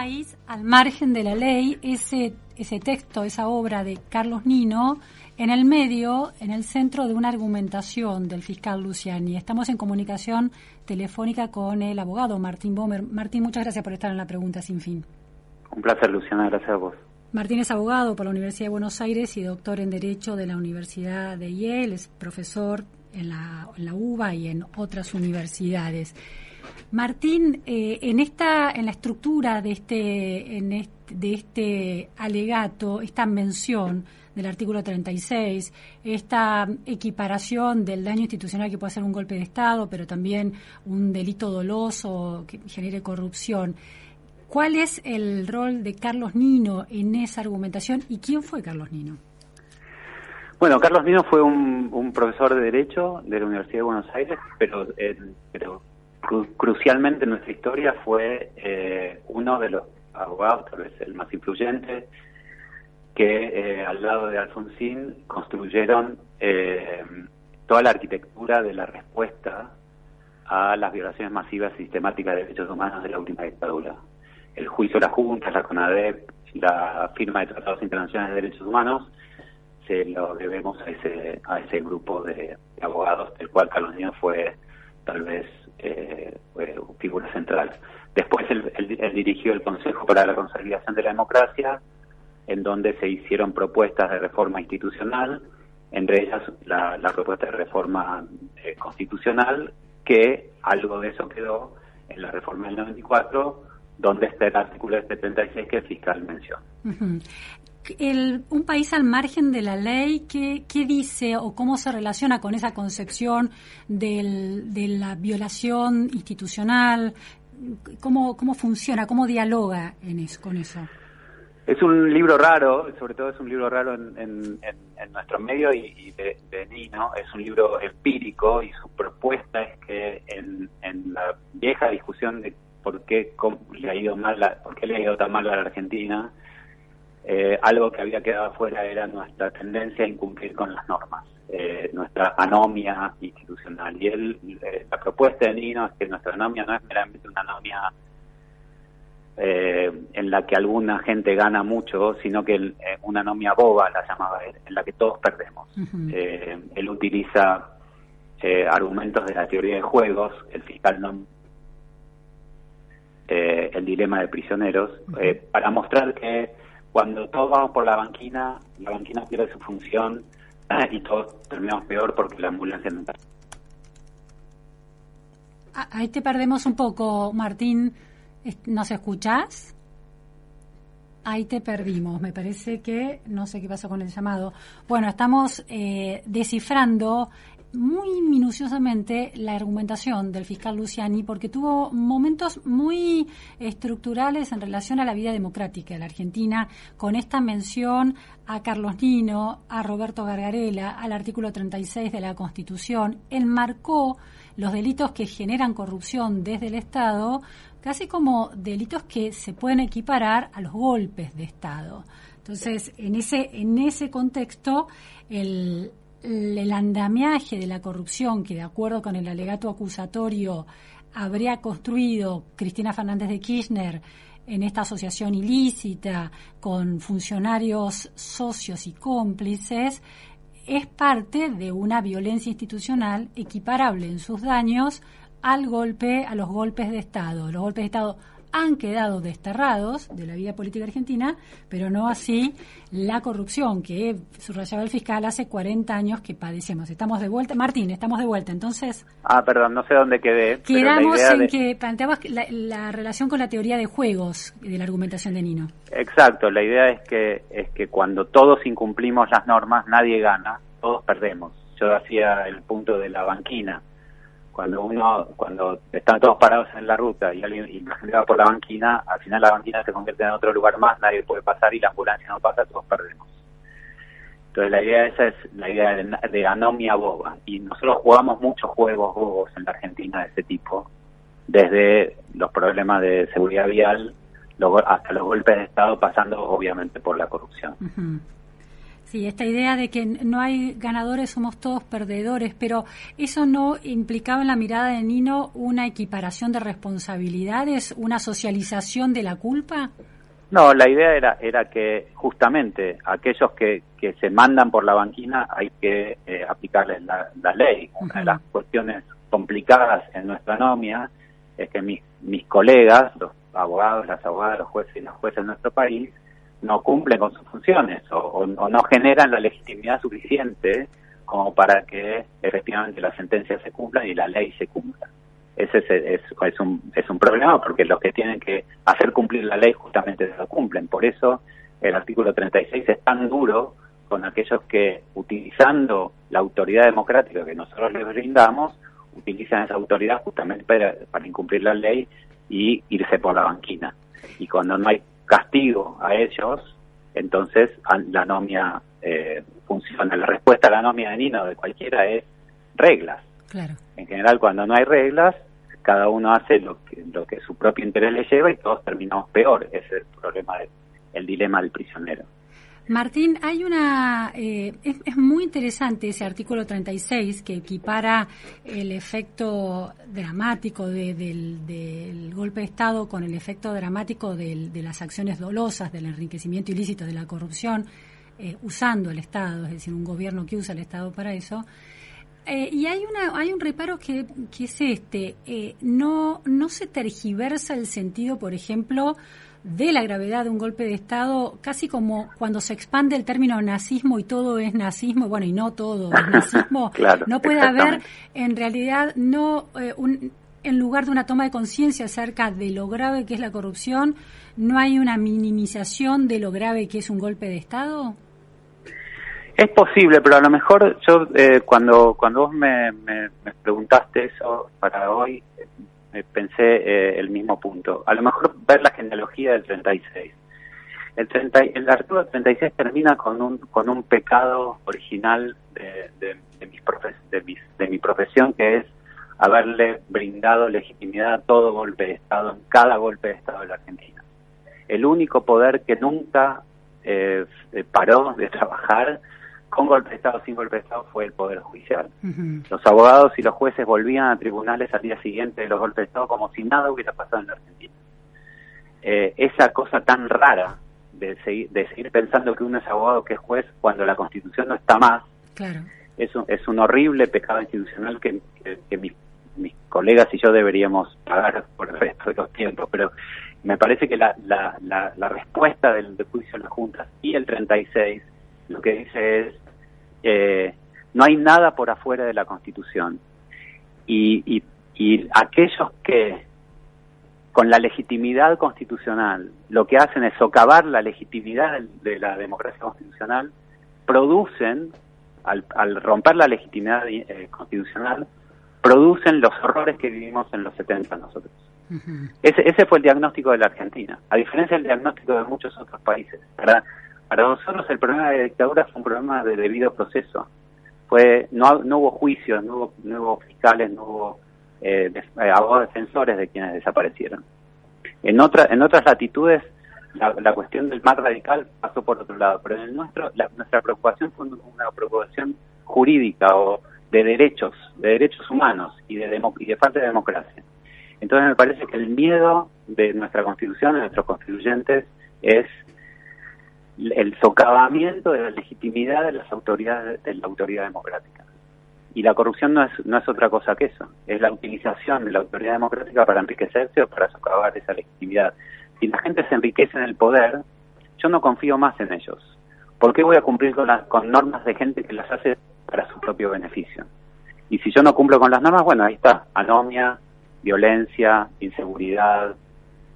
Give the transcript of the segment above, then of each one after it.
país al margen de la ley, ese, ese texto, esa obra de Carlos Nino, en el medio, en el centro de una argumentación del fiscal Luciani. Estamos en comunicación telefónica con el abogado Martín Bomer. Martín, muchas gracias por estar en la pregunta sin fin. Un placer, Luciana, gracias a vos. Martín es abogado por la Universidad de Buenos Aires y doctor en Derecho de la Universidad de Yale, es profesor en la, en la UBA y en otras universidades. Martín, eh, en esta, en la estructura de este, en este, de este alegato, esta mención del artículo 36, esta equiparación del daño institucional que puede ser un golpe de Estado, pero también un delito doloso que genere corrupción. ¿Cuál es el rol de Carlos Nino en esa argumentación y quién fue Carlos Nino? Bueno, Carlos Nino fue un, profesor de Derecho de la Universidad de Buenos Aires, pero, eh, pero crucialmente en nuestra historia fue eh, uno de los abogados, tal vez el más influyente, que eh, al lado de Alfonsín construyeron eh, toda la arquitectura de la respuesta a las violaciones masivas sistemáticas de derechos humanos de la última dictadura. El juicio de la Junta, la CONADEP, la firma de tratados internacionales de derechos humanos, se lo debemos a ese, a ese grupo de, abogados, del cual Carlos Niño fue tal vez eh, figura central. Después él, dirigió el Consejo para la Consolidación de la Democracia, en donde se hicieron propuestas de reforma institucional, entre ellas la, propuesta de reforma eh, constitucional, que algo de eso quedó en la reforma del 94, donde está el artículo 76 que el fiscal menciona un país al margen de la ley, ¿qué, ¿qué, dice o cómo se relaciona con esa concepción de la violación institucional? ¿Cómo, ¿Cómo funciona? ¿Cómo dialoga en eso, con eso? Es un libro raro, sobre todo es un libro raro en, en, nuestro medio y, de, Nino. Es un libro empírico y su propuesta es que en, la vieja discusión de por qué ha ido mal, por qué le ha ido tan mal a la Argentina, eh, algo que había quedado afuera era nuestra tendencia a incumplir con las normas, eh, nuestra anomia institucional. Y él, eh, la propuesta de Nino es que nuestra anomia no es meramente una anomia en la que alguna gente gana mucho, sino que una anomia boba, la llamaba él, en la que todos perdemos. él utiliza argumentos de la teoría de juegos, el fiscal no el dilema de prisioneros, para mostrar que cuando todos vamos por la banquina, la banquina pierde su función y todos terminamos peor porque la ambulancia no está. Ah, ahí te perdemos un poco, Martín. ¿Nos escuchás? Ahí te perdimos. Me parece que no sé qué pasó con el llamado. Bueno, estamos eh, descifrando muy minuciosamente la argumentación del fiscal Luciani porque tuvo momentos muy estructurales en relación a la vida democrática de la Argentina, con esta mención a Carlos Nino, a Roberto Gargarela, al artículo 36 de la Constitución, enmarcó los delitos que generan corrupción desde el Estado casi como delitos que se pueden equiparar a los golpes de Estado. Entonces, en ese, en ese contexto, el, el andamiaje de la corrupción que, de acuerdo con el alegato acusatorio, habría construido Cristina Fernández de Kirchner en esta asociación ilícita con funcionarios socios y cómplices, es parte de una violencia institucional equiparable en sus daños al golpe, a los golpes de Estado. Los golpes de Estado han quedado desterrados de la vida política argentina, pero no así la corrupción que subrayaba el fiscal hace 40 años que padecemos. Estamos de vuelta. Martín, estamos de vuelta. Entonces. Ah, perdón, no sé dónde quedé. Quedamos en que planteabas la, relación con la teoría de juegos de la argumentación de Nino. Exacto, la idea es que, es que cuando todos incumplimos las normas, nadie gana, todos perdemos. Yo hacía el punto de la banquina cuando uno, cuando están todos parados en la ruta y alguien y la gente va por la banquina, al final la banquina se convierte en otro lugar más, nadie puede pasar y la ambulancia no pasa, todos perdemos. Entonces la idea esa es la idea de, anomia boba. Y nosotros jugamos muchos juegos bobos en la Argentina de ese tipo, desde los problemas de seguridad vial hasta los golpes de Estado, pasando obviamente por la corrupción. Sí, esta idea de que no hay ganadores, somos todos perdedores, pero ¿eso no implicaba en la mirada de Nino una equiparación de responsabilidades, una socialización de la culpa? No, la idea era, era que justamente aquellos que, que se mandan por la banquina hay que eh, aplicarles la, ley. Una de las cuestiones complicadas en nuestra anomia es que mis, mis colegas, los abogados, las abogadas, los jueces y las jueces de nuestro país, no cumplen con sus funciones o, no generan la legitimidad suficiente como para que efectivamente las sentencias se cumplan y la ley se cumpla ese es, es, un, es un problema porque los que tienen que hacer cumplir la ley justamente lo cumplen. Por eso el artículo 36 es tan duro con aquellos que, utilizando la autoridad democrática que nosotros les brindamos, utilizan esa autoridad justamente para, incumplir la ley y irse por la banquina. Y cuando no hay castigo a ellos, entonces la anomia eh, funciona. La respuesta a la anomia de Nino de cualquiera es reglas. Claro. En general, cuando no hay reglas, cada uno hace lo que, lo que su propio interés le lleva y todos terminamos peor. Ese es el problema, el dilema del prisionero. Martín, hay una. Eh, es, muy interesante ese artículo 36 que equipara el efecto dramático del, golpe de Estado con el efecto dramático de las acciones dolosas, del enriquecimiento ilícito, de la corrupción, eh, usando el Estado, es decir, un gobierno que usa el Estado para eso. Eh, y hay una hay un reparo que, que es este eh, no no se tergiversa el sentido por ejemplo de la gravedad de un golpe de estado casi como cuando se expande el término nazismo y todo es nazismo bueno y no todo es nazismo no puede haber en realidad no eh, un, en lugar de una toma de conciencia acerca de lo grave que es la corrupción no hay una minimización de lo grave que es un golpe de estado es posible, pero a lo mejor yo eh, cuando cuando vos me, me, preguntaste eso para hoy, pensé eh, el mismo punto. A lo mejor ver la genealogía del 36. El, 30, el artículo 36 termina con un con un pecado original de, de, mis de, mis, de mi profesión, que es haberle brindado legitimidad a todo golpe de Estado, en cada golpe de Estado de la Argentina. El único poder que nunca paró de trabajar con golpe de Estado, sin golpe de Estado, fue el Poder Judicial. Los abogados y los jueces volvían a tribunales al día siguiente de los golpes de Estado como si nada hubiera pasado en la Argentina. Eh, esa cosa tan rara de seguir, de seguir pensando que uno es abogado que es juez cuando la Constitución no está más, claro. es, un, es un horrible pecado institucional que, que, mis, colegas y yo deberíamos pagar por el resto de los tiempos, pero me parece que la, la, la, respuesta del, del juicio de las juntas y el 36 lo que dice es, eh, no hay nada por afuera de la Constitución. Y, aquellos que, con la legitimidad constitucional, lo que hacen es socavar la legitimidad de la democracia constitucional, producen, al, romper la legitimidad eh, constitucional, producen los horrores que vivimos en los 70 nosotros. ese, ese fue el diagnóstico de la Argentina, a diferencia del diagnóstico de muchos otros países. ¿verdad? Para nosotros el problema de la dictadura fue un problema de debido proceso. Fue no, no hubo juicios, no hubo, fiscales, no hubo eh, eh, abogados defensores de quienes desaparecieron. En, otra, en otras latitudes la, cuestión del más radical pasó por otro lado, pero en el nuestro nuestra preocupación fue una preocupación jurídica o de derechos, de derechos humanos y de, y de falta de democracia. Entonces me parece que el miedo de nuestra constitución, de nuestros constituyentes, es el socavamiento de la legitimidad de las autoridades de la autoridad democrática. Y la corrupción no es, no es otra cosa que eso, es la utilización de la autoridad democrática para enriquecerse o para socavar esa legitimidad. Si la gente se enriquece en el poder, yo no confío más en ellos. ¿Por qué voy a cumplir con, las, con normas de gente que las hace para su propio beneficio? Y si yo no cumplo con las normas, bueno, ahí está, anomia, violencia, inseguridad,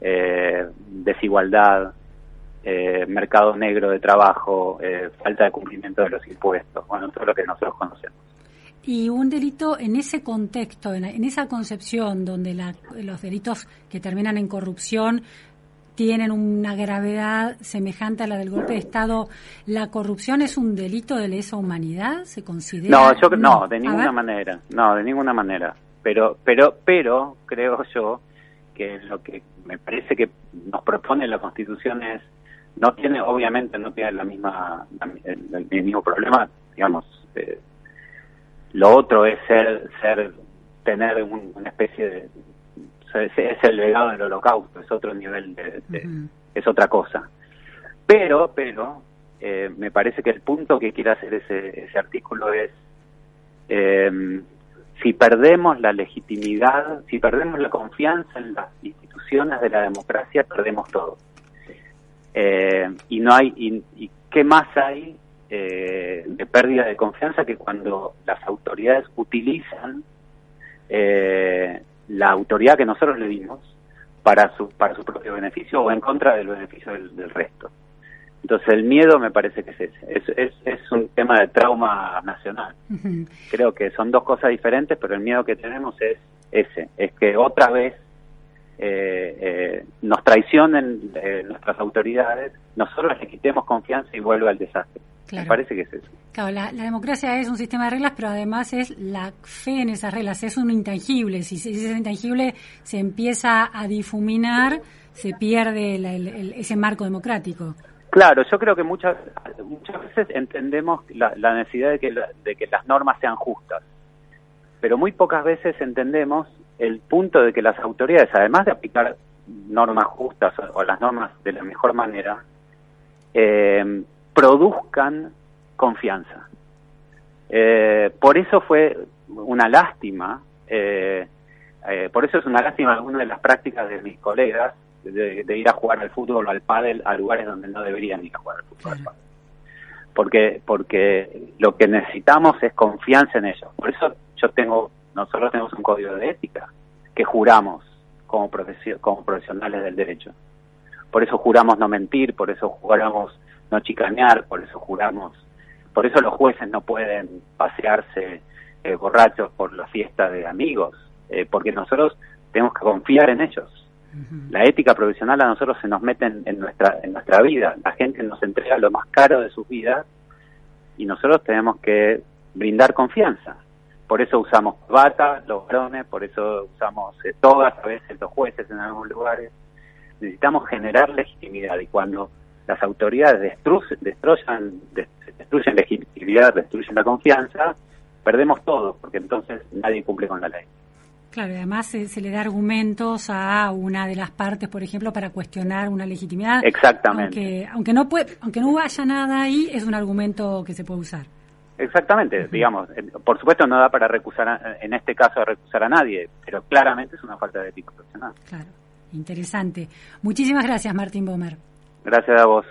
eh, desigualdad, eh, mercado negro de trabajo, eh, falta de cumplimiento de los impuestos, bueno, todo lo que nosotros conocemos. Y un delito en ese contexto, en, esa concepción donde los delitos que terminan en corrupción tienen una gravedad semejante a la del golpe de Estado, ¿la corrupción es un delito de lesa humanidad? ¿Se considera? No, yo no, de ninguna manera, no, de ninguna manera. Pero, pero, pero creo yo que lo que me parece que nos propone la Constitución es no tiene, obviamente, no tiene la misma el, mismo problema, digamos. Eh, lo otro es ser, ser tener una especie de es el legado del holocausto, es otro nivel de, es otra cosa. Pero, pero, eh, me parece que el punto que quiere hacer ese, ese artículo es eh, si perdemos la legitimidad, si perdemos la confianza en las instituciones de la democracia, perdemos todo. Eh, y no hay, y, qué más hay eh, de pérdida de confianza que cuando las autoridades utilizan eh, la autoridad que nosotros le dimos para su, para su propio beneficio o en contra del beneficio del, resto. Entonces el miedo me parece que es ese, es, es, un tema de trauma nacional. Creo que son dos cosas diferentes, pero el miedo que tenemos es ese, es que otra vez eh, eh, nos traicionen eh, nuestras autoridades, nosotros les quitemos confianza y vuelva al desastre. Me parece que es eso. Claro, la, democracia es un sistema de reglas, pero además es la fe en esas reglas, es un intangible. Si, ese intangible se empieza a difuminar, se pierde ese marco democrático. Claro, yo creo que muchas muchas veces entendemos la, necesidad de que, de que las normas sean justas, pero muy pocas veces entendemos el punto de que las autoridades, además de aplicar normas justas o, las normas de la mejor manera, eh, produzcan confianza. Eh, por eso fue una lástima, eh, por eso es una lástima alguna de las prácticas de mis colegas de, ir a jugar al fútbol o al pádel a lugares donde no deberían ir a jugar al fútbol al pádel. Porque, porque lo que necesitamos es confianza en ellos. Por eso yo tengo nosotros tenemos un código de ética que juramos como, como profesionales del derecho. Por eso juramos no mentir, por eso juramos no chicanear, por eso juramos, por eso los jueces no pueden pasearse eh, borrachos por la fiesta de amigos, eh, porque nosotros tenemos que confiar en ellos. La ética profesional a nosotros se nos mete en, nuestra en nuestra vida. La gente nos entrega lo más caro de sus vidas y nosotros tenemos que brindar confianza. Por eso usamos bata, los varones, por eso usamos eh, todas, a veces los jueces en algunos lugares. Necesitamos generar legitimidad y cuando las autoridades destruyen, destruyen, destruyen legitimidad, destruyen la confianza, perdemos todo, porque entonces nadie cumple con la ley. Claro, además se, le da argumentos a una de las partes, por ejemplo, para cuestionar una legitimidad. Exactamente. Aunque, aunque no puede, aunque no haya nada ahí, es un argumento que se puede usar. Exactamente, digamos, por supuesto no da para recusar, en este caso, a recusar a nadie, pero claramente es una falta de ética profesional. Claro, interesante. Muchísimas gracias, Martín Bomer. Gracias a vos.